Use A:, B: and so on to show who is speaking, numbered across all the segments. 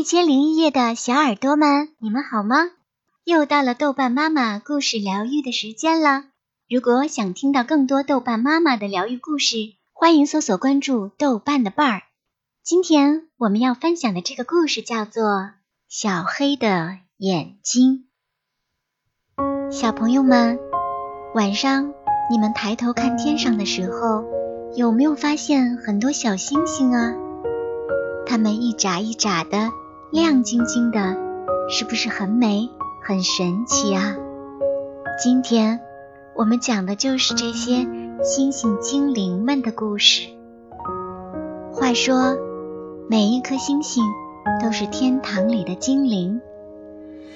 A: 一千零一夜的小耳朵们，你们好吗？又到了豆瓣妈妈故事疗愈的时间了。如果想听到更多豆瓣妈妈的疗愈故事，欢迎搜索关注豆瓣的伴儿。今天我们要分享的这个故事叫做《小黑的眼睛》。小朋友们，晚上你们抬头看天上的时候，有没有发现很多小星星啊？它们一眨一眨的，亮晶晶的，是不是很美、很神奇啊？今天我们讲的就是这些星星精灵们的故事。话说，每一颗星星都是天堂里的精灵，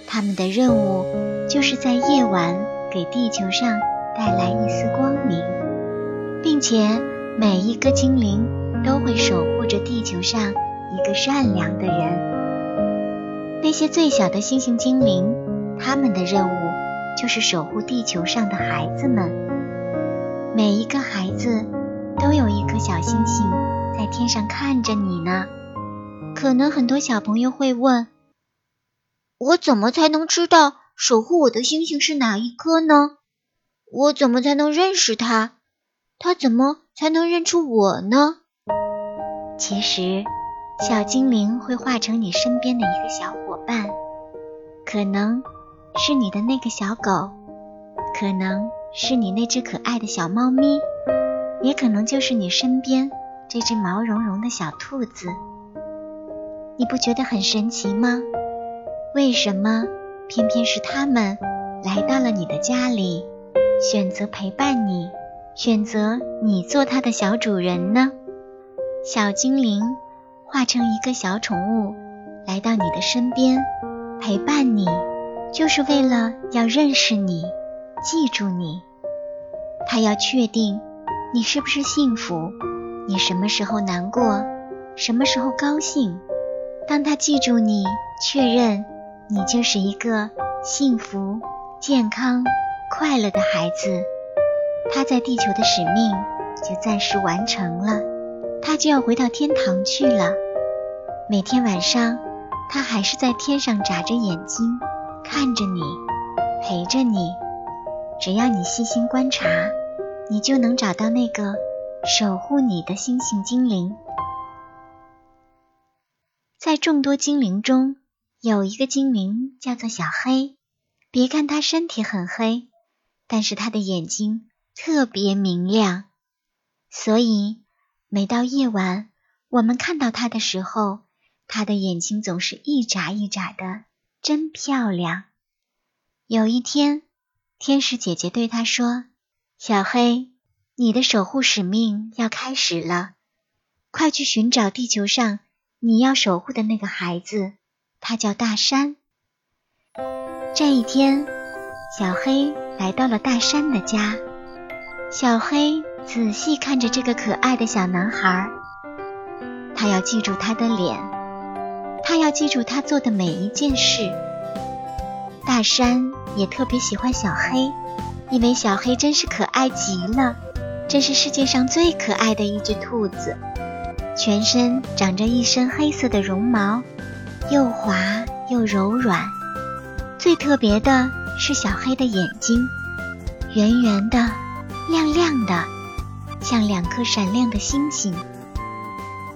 A: 他们的任务就是在夜晚给地球上带来一丝光明，并且每一个精灵都会守护着地球上。一个善良的人。那些最小的星星精灵，他们的任务就是守护地球上的孩子们。每一个孩子都有一颗小星星在天上看着你呢。可能很多小朋友会问：我怎么才能知道守护我的星星是哪一颗呢？我怎么才能认识它？它怎么才能认出我呢？其实。小精灵会化成你身边的一个小伙伴，可能是你的那个小狗，可能是你那只可爱的小猫咪，也可能就是你身边这只毛茸茸的小兔子。你不觉得很神奇吗？为什么偏偏是他们来到了你的家里，选择陪伴你，选择你做它的小主人呢？小精灵。化成一个小宠物来到你的身边，陪伴你，就是为了要认识你，记住你。他要确定你是不是幸福，你什么时候难过，什么时候高兴。当他记住你，确认你就是一个幸福、健康、快乐的孩子，他在地球的使命就暂时完成了，他就要回到天堂去了。每天晚上，他还是在天上眨着眼睛看着你，陪着你。只要你细心观察，你就能找到那个守护你的星星精灵。在众多精灵中，有一个精灵叫做小黑。别看它身体很黑，但是它的眼睛特别明亮，所以每到夜晚，我们看到它的时候。他的眼睛总是一眨一眨的，真漂亮。有一天，天使姐姐对他说：“小黑，你的守护使命要开始了，快去寻找地球上你要守护的那个孩子，他叫大山。”这一天，小黑来到了大山的家。小黑仔细看着这个可爱的小男孩，他要记住他的脸。他要记住他做的每一件事。大山也特别喜欢小黑，因为小黑真是可爱极了，真是世界上最可爱的一只兔子。全身长着一身黑色的绒毛，又滑又柔软。最特别的是小黑的眼睛，圆圆的、亮亮的，像两颗闪亮的星星。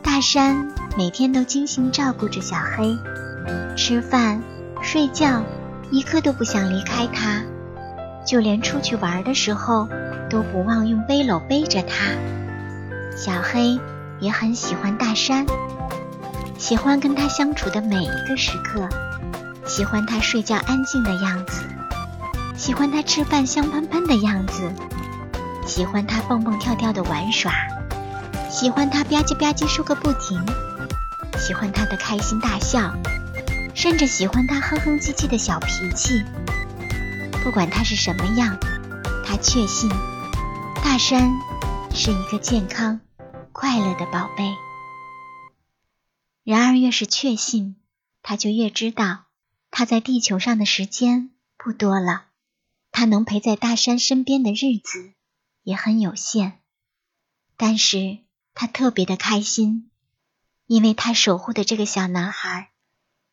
A: 大山。每天都精心照顾着小黑，吃饭、睡觉，一刻都不想离开他，就连出去玩的时候都不忘用背篓背着他。小黑也很喜欢大山，喜欢跟他相处的每一个时刻，喜欢他睡觉安静的样子，喜欢他吃饭香喷喷的样子，喜欢他蹦蹦跳跳的玩耍，喜欢他吧唧吧唧说个不停。喜欢他的开心大笑，甚至喜欢他哼哼唧唧的小脾气。不管他是什么样，他确信大山是一个健康、快乐的宝贝。然而，越是确信，他就越知道他在地球上的时间不多了，他能陪在大山身边的日子也很有限。但是他特别的开心。因为他守护的这个小男孩，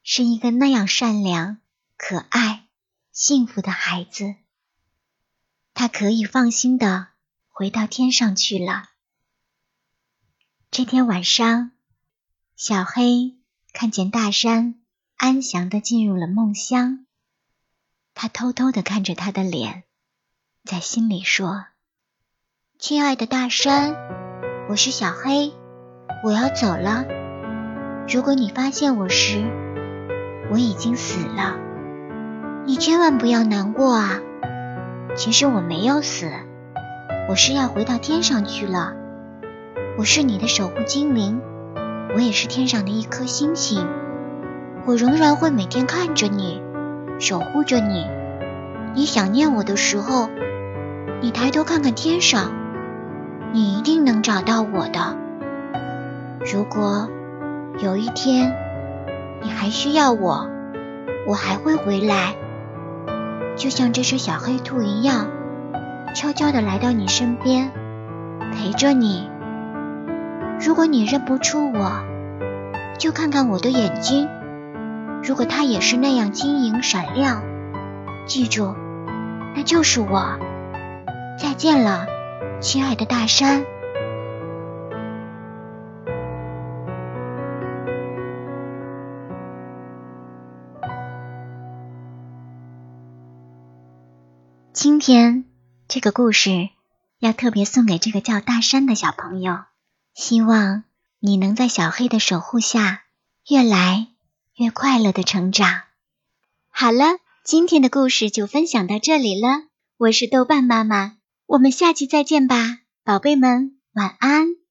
A: 是一个那样善良、可爱、幸福的孩子，他可以放心的回到天上去了。这天晚上，小黑看见大山安详的进入了梦乡，他偷偷的看着他的脸，在心里说：“亲爱的大山，我是小黑，我要走了。如果你发现我时，我已经死了，你千万不要难过啊！其实我没有死，我是要回到天上去了。我是你的守护精灵，我也是天上的一颗星星。我仍然会每天看着你，守护着你。你想念我的时候，你抬头看看天上，你一定能找到我的。如果有一天，你还需要我，我还会回来，就像这只小黑兔一样，悄悄的来到你身边，陪着你。如果你认不出我，就看看我的眼睛，如果它也是那样晶莹闪亮，记住，那就是我。再见了，亲爱的大山。今天这个故事要特别送给这个叫大山的小朋友，希望你能在小黑的守护下越来越快乐的成长。好了，今天的故事就分享到这里了，我是豆瓣妈妈，我们下期再见吧，宝贝们，晚安。